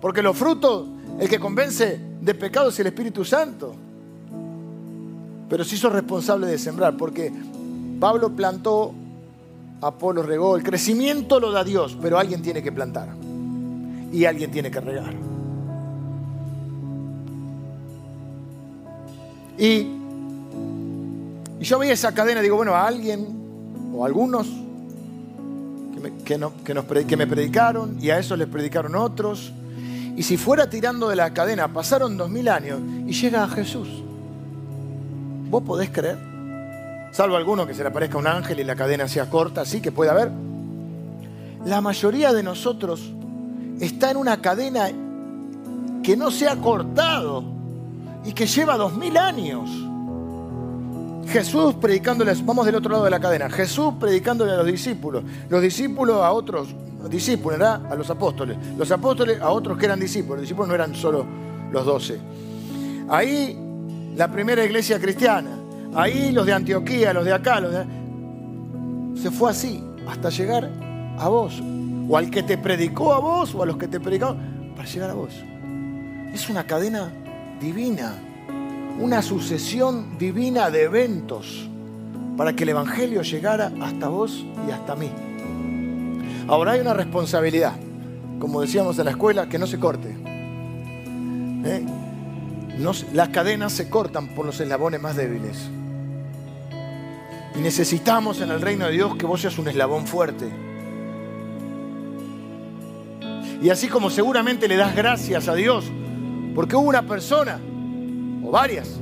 Porque los frutos, el que convence de pecado es el Espíritu Santo. Pero sí sos responsable de sembrar, porque Pablo plantó, Apolo regó, el crecimiento lo da Dios, pero alguien tiene que plantar y alguien tiene que regar. Y, yo veía esa cadena, digo, bueno, a alguien o algunos que me, que, nos, que me predicaron y a eso les predicaron otros y si fuera tirando de la cadena, pasaron dos mil años y llega a Jesús. ¿Vos podés creer? Salvo alguno que se le aparezca un ángel y la cadena sea corta, sí que puede haber. La mayoría de nosotros está en una cadena que no se ha cortado y que lleva dos mil años. Jesús predicándoles, vamos del otro lado de la cadena, Jesús predicándole a los discípulos, los discípulos a otros discípulos, ¿verdad? A los apóstoles. Los apóstoles a otros que eran discípulos. Los discípulos no eran solo los doce. Ahí la primera iglesia cristiana. Ahí los de Antioquía, los de acá. Se fue así hasta llegar a vos. O al que te predicó a vos o a los que te predicaron para llegar a vos. Es una cadena divina. Una sucesión divina de eventos para que el Evangelio llegara hasta vos y hasta mí. Ahora hay una responsabilidad, como decíamos en la escuela, que no se corte. ¿Eh? las cadenas se cortan por los eslabones más débiles. Y necesitamos en el reino de Dios que vos seas un eslabón fuerte. Y así como seguramente le das gracias a Dios, porque hubo una persona, o varias,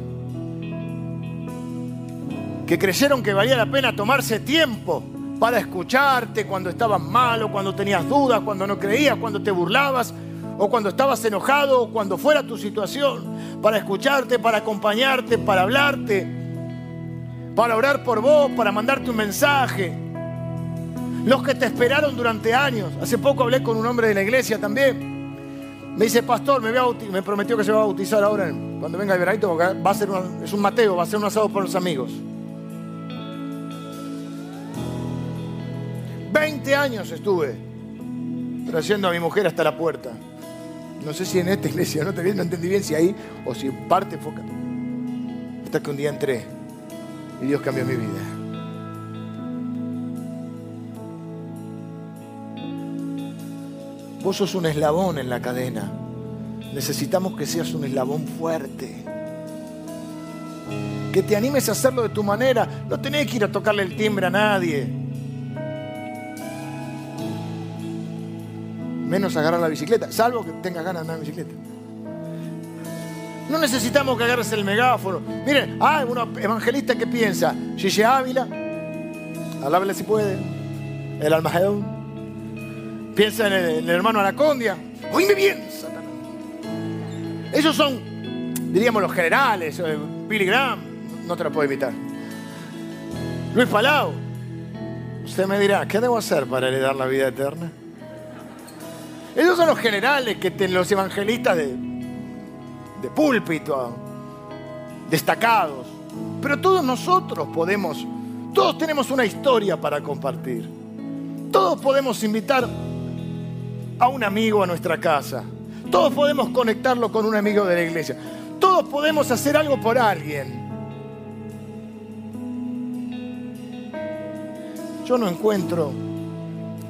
que creyeron que valía la pena tomarse tiempo para escucharte cuando estabas malo, cuando tenías dudas, cuando no creías, cuando te burlabas, o cuando estabas enojado, o cuando fuera tu situación, para escucharte, para acompañarte, para hablarte, para orar por vos, para mandarte un mensaje. Los que te esperaron durante años. Hace poco hablé con un hombre de la iglesia también. Me dice, pastor, me, me prometió que se va a bautizar ahora cuando venga el veranito, porque va a ser es un Mateo, va a ser un asado por los amigos. 20 años estuve trayendo a mi mujer hasta la puerta. No sé si en esta iglesia, no, no entendí bien si ahí o si parte fue Hasta que un día entré y Dios cambió mi vida. Vos sos un eslabón en la cadena. Necesitamos que seas un eslabón fuerte. Que te animes a hacerlo de tu manera. No tenés que ir a tocarle el timbre a nadie. menos agarrar la bicicleta, salvo que tengas ganas de andar en bicicleta. No necesitamos que agarres el megáfono. Miren, hay ah, un evangelista que piensa, Gigi Ávila, alábele si puede, el Almagedón, piensa en el, hermano Anacondia, oíme bien, Satanás. Esos son, diríamos, los generales, eh, Billy Graham, no te lo puedo evitar. Luis Palau, usted me dirá, ¿qué debo hacer para heredar la vida eterna? Esos son los generales que tienen los evangelistas de, de púlpito, destacados. Pero todos nosotros podemos, todos tenemos una historia para compartir. Todos podemos invitar a un amigo a nuestra casa. Todos podemos conectarlo con un amigo de la iglesia. Todos podemos hacer algo por alguien. Yo no encuentro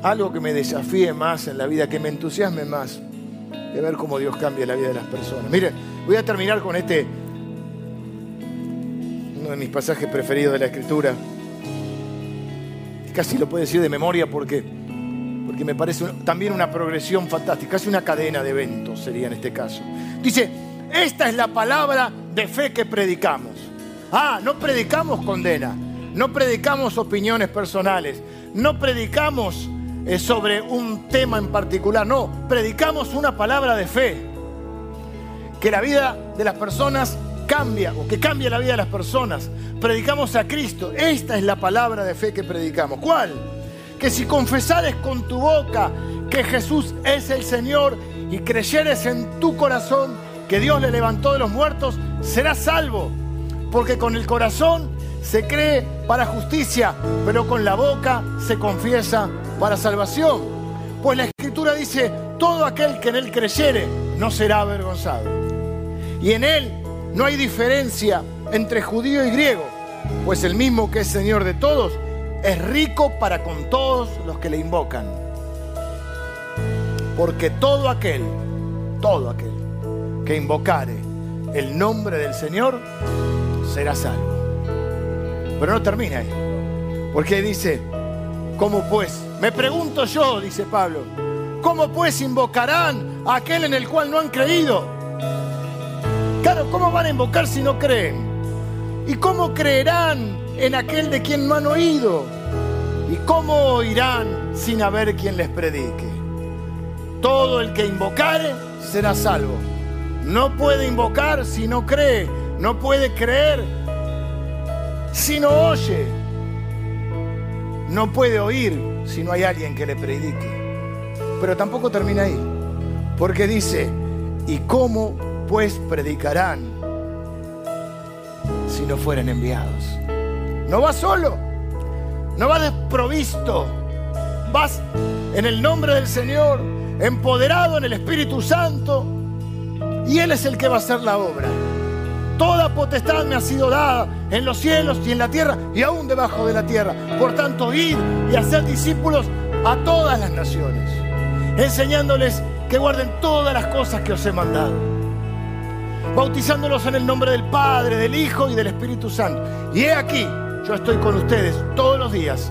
algo que me desafíe más en la vida, que me entusiasme más de ver cómo Dios cambia la vida de las personas. Miren, voy a terminar con este, uno de mis pasajes preferidos de la Escritura. Casi lo puedo decir de memoria porque, porque me parece también una progresión fantástica, casi una cadena de eventos sería en este caso. Dice, esta es la palabra de fe que predicamos. Ah, no predicamos condena, no predicamos opiniones personales, no predicamos eh, sobre un tema en particular, no, predicamos una palabra de fe. Que la vida de las personas cambia o que cambia la vida de las personas. Predicamos a Cristo. Esta es la palabra de fe que predicamos. ¿Cuál? Que si confesares con tu boca que Jesús es el Señor y creyeres en tu corazón que Dios le levantó de los muertos, serás salvo. Porque con el corazón se cree para justicia, pero con la boca se confiesa para salvación. Pues la Escritura dice, todo aquel que en Él creyere no será avergonzado. Y en Él no hay diferencia entre judío y griego, pues el mismo que es Señor de todos es rico para con todos los que le invocan. Porque todo aquel, todo aquel que invocare el nombre del Señor será salvo. Pero no termina ahí. Porque dice, ¿cómo pues? Me pregunto yo, dice Pablo, ¿cómo pues invocarán a aquel en el cual no han creído? Claro, ¿cómo van a invocar si no creen? ¿Y cómo creerán en aquel de quien no han oído? ¿Y cómo oirán sin haber quien les predique? Todo el que invocare será salvo. No puede invocar si no cree. No puede creer si no oye. No puede oír si no hay alguien que le predique. Pero tampoco termina ahí. Porque dice, ¿y cómo pues predicarán si no fueren enviados? No vas solo, no vas desprovisto, vas en el nombre del Señor, empoderado en el Espíritu Santo, y Él es el que va a hacer la obra. Toda potestad me ha sido dada en los cielos y en la tierra y aún debajo de la tierra. Por tanto, ir y hacer discípulos a todas las naciones, enseñándoles que guarden todas las cosas que os he mandado, bautizándolos en el nombre del Padre, del Hijo y del Espíritu Santo. Y he aquí, yo estoy con ustedes todos los días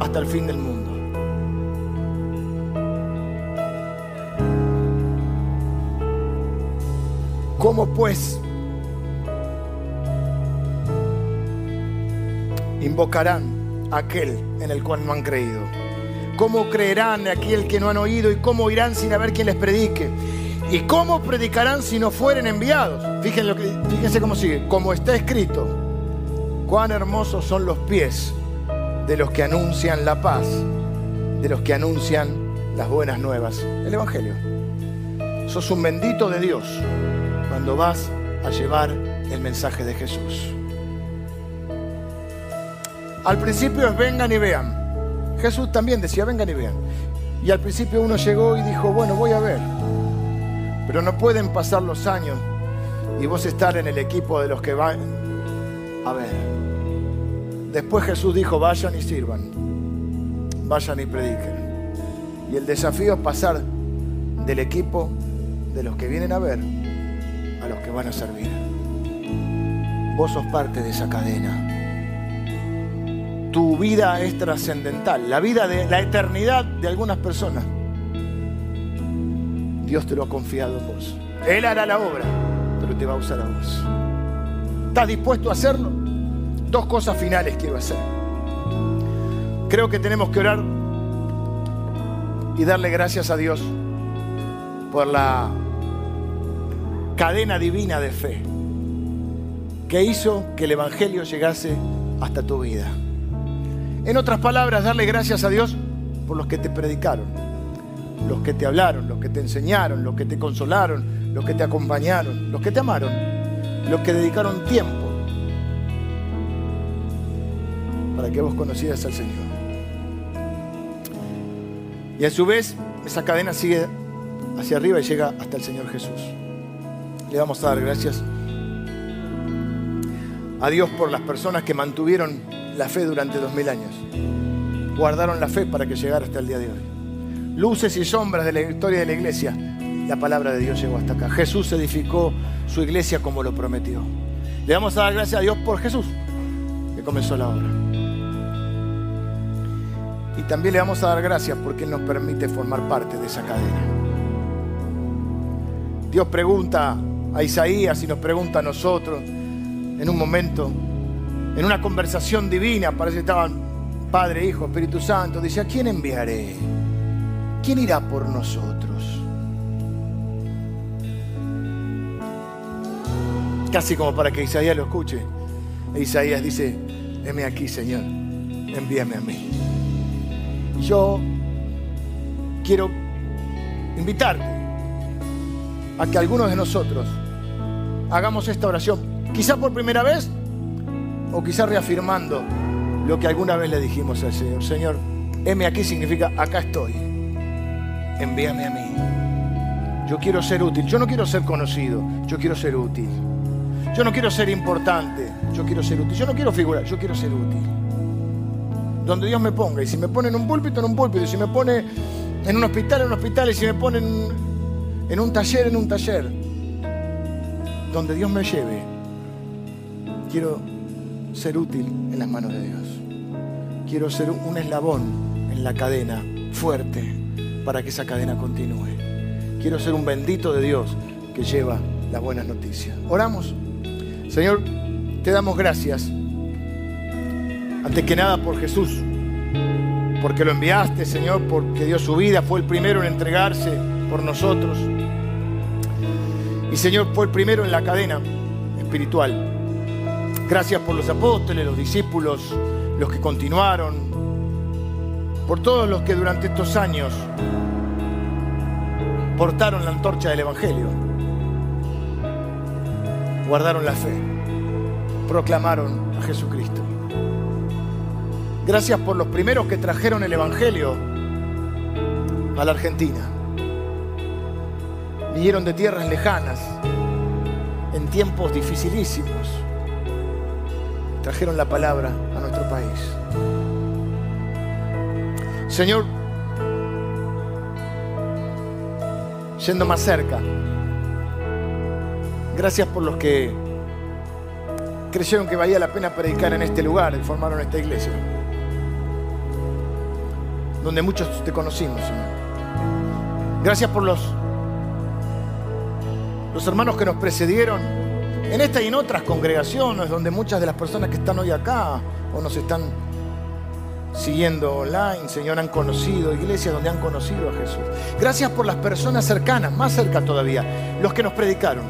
hasta el fin del mundo. ¿Cómo pues invocarán a aquel en el cual no han creído? ¿Cómo creerán aquel que no han oído y cómo irán sin haber quien les predique? ¿Y cómo predicarán si no fueren enviados? Fíjense, lo que, fíjense cómo sigue. Como está escrito, cuán hermosos son los pies de los que anuncian la paz, de los que anuncian las buenas nuevas. El Evangelio. Sos un bendito de Dios cuando vas a llevar el mensaje de Jesús. Al principio es vengan y vean. Jesús también decía vengan y vean. Y al principio uno llegó y dijo, bueno, voy a ver. Pero no pueden pasar los años y vos estar en el equipo de los que van a ver. Después Jesús dijo, vayan y sirvan. Vayan y prediquen. Y el desafío es pasar del equipo de los que vienen a ver a los que van a servir. Vos sos parte de esa cadena tu vida es trascendental, la vida de la eternidad de algunas personas. Dios te lo ha confiado en vos. Él hará la obra, pero te va a usar a vos. ¿Estás dispuesto a hacerlo? Dos cosas finales quiero hacer. Creo que tenemos que orar y darle gracias a Dios por la cadena divina de fe que hizo que el Evangelio llegase hasta tu vida. En otras palabras, darle gracias a Dios por los que te predicaron, los que te hablaron, los que te enseñaron, los que te consolaron, los que te acompañaron, los que te amaron, los que dedicaron tiempo para que vos conocieras al Señor. Y a su vez, esa cadena sigue hacia arriba y llega hasta el Señor Jesús. Le vamos a dar gracias a Dios por las personas que mantuvieron la fe durante dos mil años. Guardaron la fe para que llegara hasta el día de hoy. Luces y sombras de la historia de la iglesia. La palabra de Dios llegó hasta acá. Jesús edificó su iglesia como lo prometió. Le vamos a dar gracias a Dios por Jesús, que comenzó la obra. Y también le vamos a dar gracias porque Él nos permite formar parte de esa cadena. Dios pregunta a Isaías y nos pregunta a nosotros en un momento, en una conversación divina, parece que estaban Padre, Hijo, Espíritu Santo, dice, ¿a quién enviaré? ¿Quién irá por nosotros? Casi como para que Isaías lo escuche. Isaías dice, heme aquí, Señor, envíame a mí. Yo quiero invitarte a que algunos de nosotros hagamos esta oración Quizá por primera vez o quizá reafirmando lo que alguna vez le dijimos al Señor. Señor, heme aquí significa acá estoy. Envíame a mí. Yo quiero ser útil. Yo no quiero ser conocido. Yo quiero ser útil. Yo no quiero ser importante. Yo quiero ser útil. Yo no quiero figurar. Yo quiero ser útil. Donde Dios me ponga. Y si me pone en un púlpito, en un púlpito. Y si me pone en un hospital, en un hospital. Y si me pone en, en un taller, en un taller. Donde Dios me lleve quiero ser útil en las manos de Dios. Quiero ser un eslabón en la cadena fuerte para que esa cadena continúe. Quiero ser un bendito de Dios que lleva las buenas noticias. Oramos. Señor, te damos gracias. Antes que nada por Jesús, porque lo enviaste, Señor, porque dio su vida, fue el primero en entregarse por nosotros. Y Señor, fue el primero en la cadena espiritual. Gracias por los apóstoles, los discípulos, los que continuaron, por todos los que durante estos años portaron la antorcha del Evangelio, guardaron la fe, proclamaron a Jesucristo. Gracias por los primeros que trajeron el Evangelio a la Argentina. Vinieron de tierras lejanas, en tiempos dificilísimos trajeron la palabra a nuestro país. Señor, yendo más cerca, gracias por los que creyeron que valía la pena predicar en este lugar y formaron esta iglesia, donde muchos te conocimos, Señor. Gracias por los, los hermanos que nos precedieron en esta y en otras congregaciones donde muchas de las personas que están hoy acá o nos están siguiendo online, Señor, han conocido, iglesias donde han conocido a Jesús. Gracias por las personas cercanas, más cerca todavía, los que nos predicaron,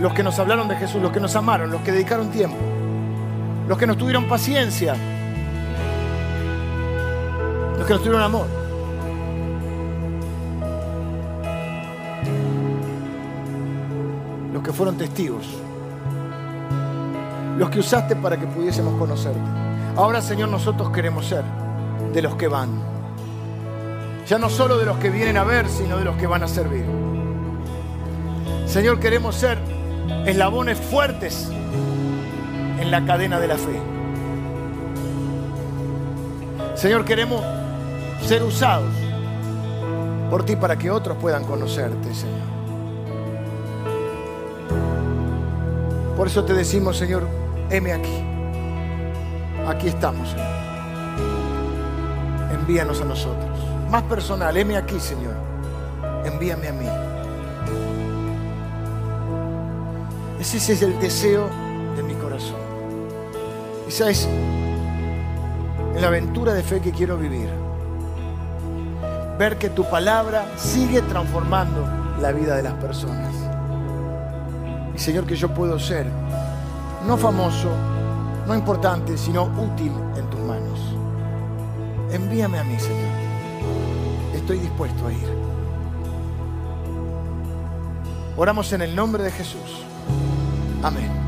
los que nos hablaron de Jesús, los que nos amaron, los que dedicaron tiempo, los que nos tuvieron paciencia, los que nos tuvieron amor. que fueron testigos, los que usaste para que pudiésemos conocerte. Ahora, Señor, nosotros queremos ser de los que van. Ya no solo de los que vienen a ver, sino de los que van a servir. Señor, queremos ser eslabones fuertes en la cadena de la fe. Señor, queremos ser usados por ti para que otros puedan conocerte, Señor. Por eso te decimos, Señor, heme aquí. Aquí estamos, Señor. Envíanos a nosotros. Más personal, heme aquí, Señor. Envíame a mí. Ese es el deseo de mi corazón. Esa es la aventura de fe que quiero vivir. Ver que tu palabra sigue transformando la vida de las personas. Señor, que yo puedo ser no famoso, no importante, sino útil en tus manos. envíame a mí, Señor. Estoy dispuesto a ir. Oramos en el nombre de Jesús. Amén.